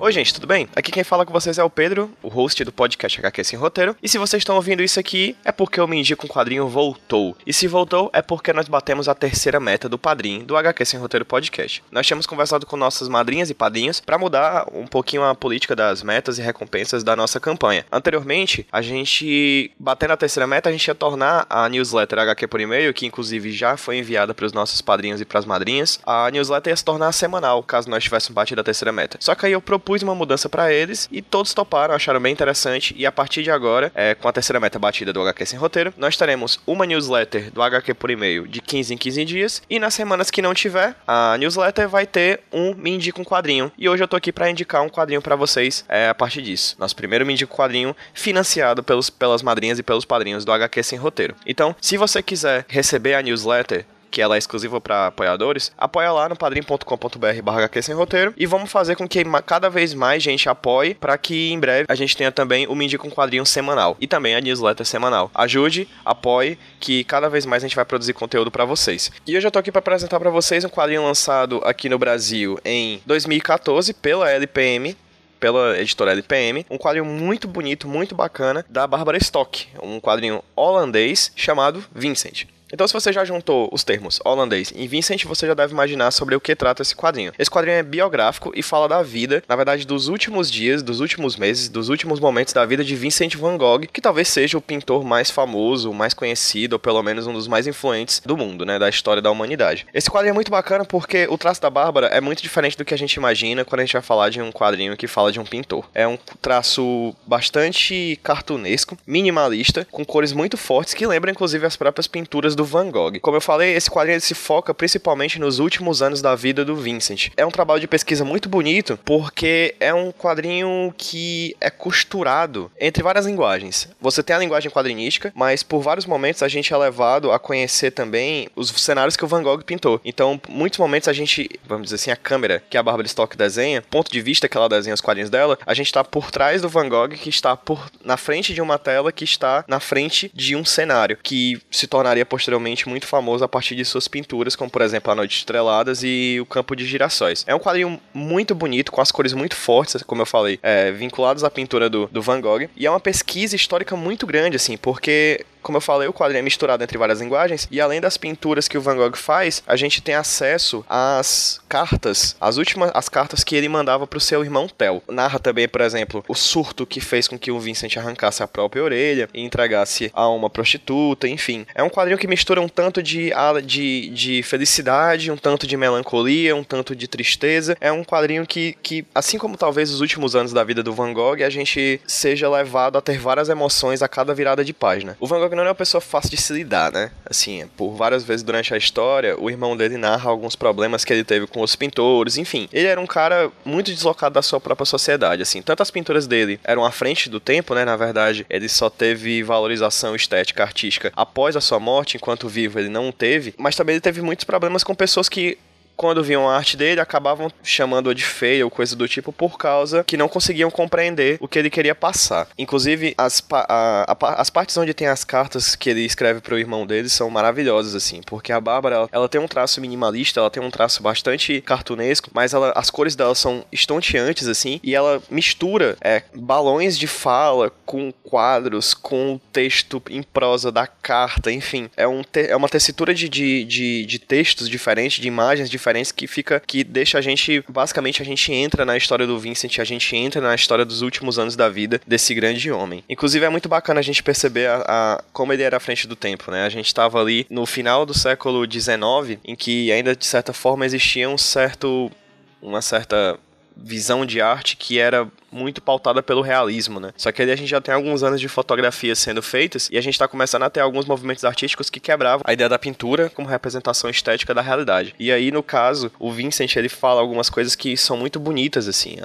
Oi, gente, tudo bem? Aqui quem fala com vocês é o Pedro, o host do podcast HQ Sem Roteiro. E se vocês estão ouvindo isso aqui, é porque o Me Indica um Quadrinho voltou. E se voltou, é porque nós batemos a terceira meta do padrinho do HQ Sem Roteiro Podcast. Nós tínhamos conversado com nossas madrinhas e padrinhos para mudar um pouquinho a política das metas e recompensas da nossa campanha. Anteriormente, a gente, batendo a terceira meta, a gente ia tornar a newsletter HQ por e-mail, que inclusive já foi enviada para os nossos padrinhos e para as madrinhas, a newsletter ia se tornar semanal, caso nós tivéssemos batido a terceira meta. Só que aí eu propus propus uma mudança para eles e todos toparam, acharam bem interessante. E a partir de agora, é, com a terceira meta batida do HQ Sem Roteiro, nós teremos uma newsletter do HQ por e-mail de 15 em 15 dias. E nas semanas que não tiver, a newsletter vai ter um Me Indica um Quadrinho. E hoje eu tô aqui para indicar um quadrinho para vocês é, a partir disso. Nosso primeiro Me Indica um Quadrinho financiado pelos, pelas madrinhas e pelos padrinhos do HQ Sem Roteiro. Então, se você quiser receber a newsletter, que ela é exclusiva para apoiadores, apoia lá no padrim.com.br barra sem roteiro e vamos fazer com que cada vez mais gente apoie para que em breve a gente tenha também o Me com Quadrinho semanal e também a newsletter semanal. Ajude, apoie, que cada vez mais a gente vai produzir conteúdo para vocês. E hoje eu tô aqui para apresentar para vocês um quadrinho lançado aqui no Brasil em 2014 pela LPM, pela editora LPM, um quadrinho muito bonito, muito bacana, da Bárbara Stock, um quadrinho holandês chamado Vincent. Então, se você já juntou os termos holandês e Vincent, você já deve imaginar sobre o que trata esse quadrinho. Esse quadrinho é biográfico e fala da vida, na verdade, dos últimos dias, dos últimos meses, dos últimos momentos da vida de Vincent van Gogh, que talvez seja o pintor mais famoso, mais conhecido, ou pelo menos um dos mais influentes do mundo, né, da história da humanidade. Esse quadrinho é muito bacana porque o traço da Bárbara é muito diferente do que a gente imagina quando a gente vai falar de um quadrinho que fala de um pintor. É um traço bastante cartunesco, minimalista, com cores muito fortes que lembram inclusive as próprias pinturas do Van Gogh. Como eu falei, esse quadrinho se foca principalmente nos últimos anos da vida do Vincent. É um trabalho de pesquisa muito bonito porque é um quadrinho que é costurado entre várias linguagens. Você tem a linguagem quadrinística, mas por vários momentos a gente é levado a conhecer também os cenários que o Van Gogh pintou. Então, muitos momentos a gente, vamos dizer assim, a câmera que a Barbara Stock desenha, ponto de vista que ela desenha os quadrinhos dela, a gente está por trás do Van Gogh que está por na frente de uma tela que está na frente de um cenário que se tornaria posteriormente muito famoso a partir de suas pinturas, como por exemplo A Noite Estreladas e O Campo de Girassóis. É um quadrinho muito bonito, com as cores muito fortes, como eu falei, é, vinculados à pintura do, do Van Gogh, e é uma pesquisa histórica muito grande, assim, porque como eu falei, o quadrinho é misturado entre várias linguagens, e além das pinturas que o Van Gogh faz, a gente tem acesso às cartas, as últimas as cartas que ele mandava para o seu irmão Theo. Narra também, por exemplo, o surto que fez com que o Vincent arrancasse a própria orelha e entregasse a uma prostituta, enfim. É um quadrinho que mistura um tanto de, de, de felicidade, um tanto de melancolia, um tanto de tristeza. É um quadrinho que, que, assim como talvez os últimos anos da vida do Van Gogh, a gente seja levado a ter várias emoções a cada virada de página. O Van Gogh não é uma pessoa fácil de se lidar, né? Assim, por várias vezes durante a história, o irmão dele narra alguns problemas que ele teve com os pintores, enfim. Ele era um cara muito deslocado da sua própria sociedade, assim. Tanto as pinturas dele eram à frente do tempo, né? Na verdade, ele só teve valorização estética, artística após a sua morte, enquanto vivo ele não teve. Mas também ele teve muitos problemas com pessoas que quando viam a arte dele, acabavam chamando-a de feia ou coisa do tipo por causa que não conseguiam compreender o que ele queria passar. Inclusive, as, a, a, as partes onde tem as cartas que ele escreve pro irmão dele são maravilhosas, assim, porque a Bárbara, ela, ela tem um traço minimalista, ela tem um traço bastante cartunesco, mas ela, as cores dela são estonteantes, assim, e ela mistura é, balões de fala com quadros, com o texto em prosa da carta, enfim, é, um te, é uma tessitura de, de, de, de textos diferentes, de imagens diferentes que fica que deixa a gente basicamente a gente entra na história do Vincent, a gente entra na história dos últimos anos da vida desse grande homem. Inclusive é muito bacana a gente perceber a, a como ele era à frente do tempo, né? A gente estava ali no final do século XIX, em que ainda de certa forma existia um certo uma certa visão de arte que era muito pautada pelo realismo, né? Só que ali a gente já tem alguns anos de fotografia sendo feitas e a gente tá começando a ter alguns movimentos artísticos que quebravam a ideia da pintura como representação estética da realidade. E aí, no caso, o Vincent, ele fala algumas coisas que são muito bonitas, assim.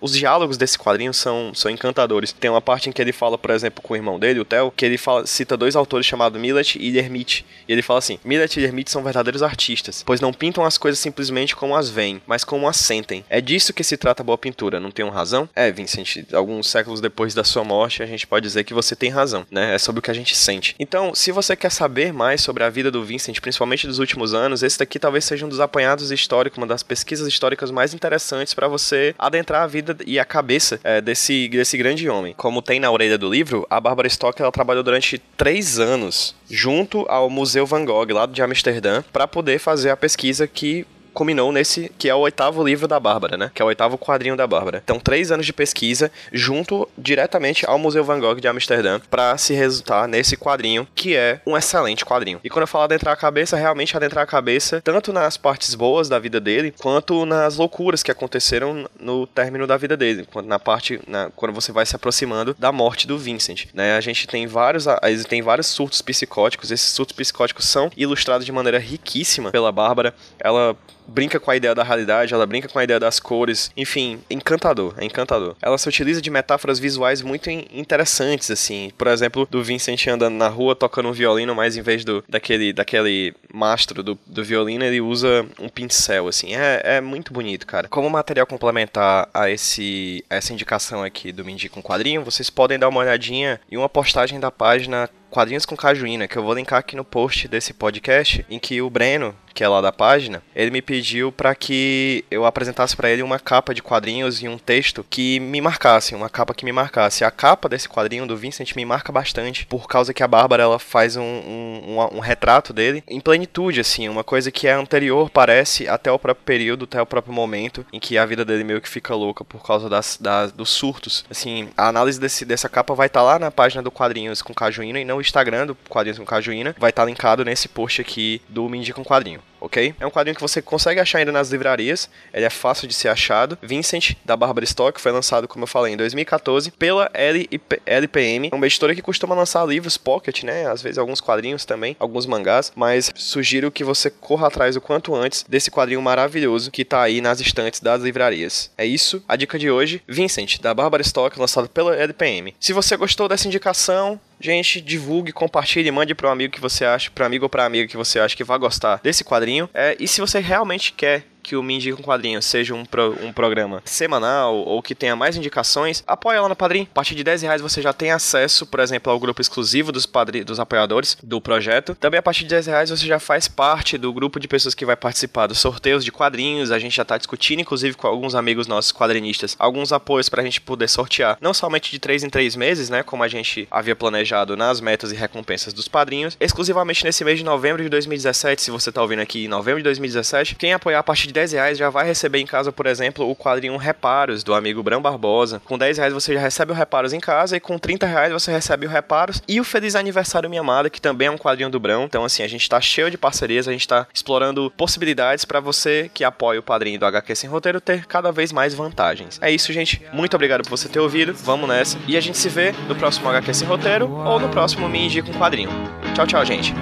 os diálogos desse quadrinho são, são encantadores. Tem uma parte em que ele fala, por exemplo, com o irmão dele, o Theo, que ele fala, cita dois autores chamados Millet e Dermit. E ele fala assim: Millet e Dermit são verdadeiros artistas, pois não pintam as coisas simplesmente como as veem, mas como as sentem. É disso que se trata a boa pintura, não tem razão? É, Vincent, alguns séculos depois da sua morte, a gente pode dizer que você tem razão, né? É sobre o que a gente sente. Então, se você quer saber mais sobre a vida do Vincent, principalmente dos últimos anos, esse daqui talvez seja um dos apanhados históricos, uma das pesquisas históricas mais interessantes para você adentrar a vida e a cabeça é, desse, desse grande homem. Como tem na orelha do livro, a Barbara Stock ela trabalhou durante três anos junto ao Museu Van Gogh, lá de Amsterdã, para poder fazer a pesquisa que culminou nesse que é o oitavo livro da Bárbara, né? Que é o oitavo quadrinho da Bárbara. Então, três anos de pesquisa junto diretamente ao Museu Van Gogh de Amsterdã para se resultar nesse quadrinho que é um excelente quadrinho. E quando eu falo adentrar a cabeça, realmente adentrar a cabeça tanto nas partes boas da vida dele quanto nas loucuras que aconteceram no término da vida dele, quando na parte na, quando você vai se aproximando da morte do Vincent, né? A gente tem vários tem vários surtos psicóticos. Esses surtos psicóticos são ilustrados de maneira riquíssima pela Bárbara. Ela brinca com a ideia da realidade, ela brinca com a ideia das cores, enfim, encantador, é encantador. Ela se utiliza de metáforas visuais muito interessantes, assim, por exemplo, do Vincent andando na rua tocando um violino, mas em vez do daquele, daquele mastro do, do violino, ele usa um pincel, assim, é, é muito bonito, cara. Como material complementar a, esse, a essa indicação aqui do Mindy com quadrinho, vocês podem dar uma olhadinha em uma postagem da página Quadrinhos com Cajuína, que eu vou linkar aqui no post desse podcast, em que o Breno, que é lá da página, ele me pediu para que eu apresentasse para ele uma capa de quadrinhos e um texto que me marcasse, uma capa que me marcasse. A capa desse quadrinho do Vincent me marca bastante, por causa que a Bárbara ela faz um, um, um, um retrato dele em plenitude, assim, uma coisa que é anterior, parece, até o próprio período, até o próprio momento em que a vida dele meio que fica louca por causa das, das dos surtos. Assim, a análise desse, dessa capa vai estar tá lá na página do Quadrinhos com Cajuína e não Instagram do Quadrinhos com Cajuína, vai estar linkado nesse post aqui do Me Indica um Quadrinho ok? É um quadrinho que você consegue achar ainda nas livrarias, ele é fácil de ser achado. Vincent, da Barbara Stock, foi lançado, como eu falei, em 2014 pela LP, LPM, uma editora que costuma lançar livros pocket, né? Às vezes alguns quadrinhos também, alguns mangás, mas sugiro que você corra atrás o quanto antes desse quadrinho maravilhoso que tá aí nas estantes das livrarias. É isso, a dica de hoje, Vincent, da Barbara Stock, lançado pela LPM. Se você gostou dessa indicação, Gente, divulgue, compartilhe, mande para um amigo que você acha, para amigo ou para amiga que você acha que vai gostar desse quadrinho. É, e se você realmente quer que o Me Indica um Quadrinho seja um, pro, um programa semanal ou que tenha mais indicações, apoia lá no Padrim. A partir de 10 reais você já tem acesso, por exemplo, ao grupo exclusivo dos, padri, dos apoiadores do projeto. Também a partir de 10 reais você já faz parte do grupo de pessoas que vai participar dos sorteios de quadrinhos. A gente já está discutindo, inclusive, com alguns amigos nossos quadrinistas, alguns apoios para a gente poder sortear, não somente de 3 em 3 meses, né, como a gente havia planejado nas metas e recompensas dos padrinhos, exclusivamente nesse mês de novembro de 2017, se você está ouvindo aqui em novembro de 2017, quem apoiar a partir de 10 reais já vai receber em casa, por exemplo, o quadrinho Reparos, do amigo Bram Barbosa. Com 10 reais você já recebe o Reparos em casa e com 30 reais você recebe o Reparos e o Feliz Aniversário Minha Amada, que também é um quadrinho do Brão. Então, assim, a gente tá cheio de parcerias, a gente tá explorando possibilidades para você que apoia o padrinho do HQ Sem Roteiro ter cada vez mais vantagens. É isso, gente. Muito obrigado por você ter ouvido. Vamos nessa. E a gente se vê no próximo HQ Sem Roteiro ou no próximo Me com Quadrinho. Tchau, tchau, gente.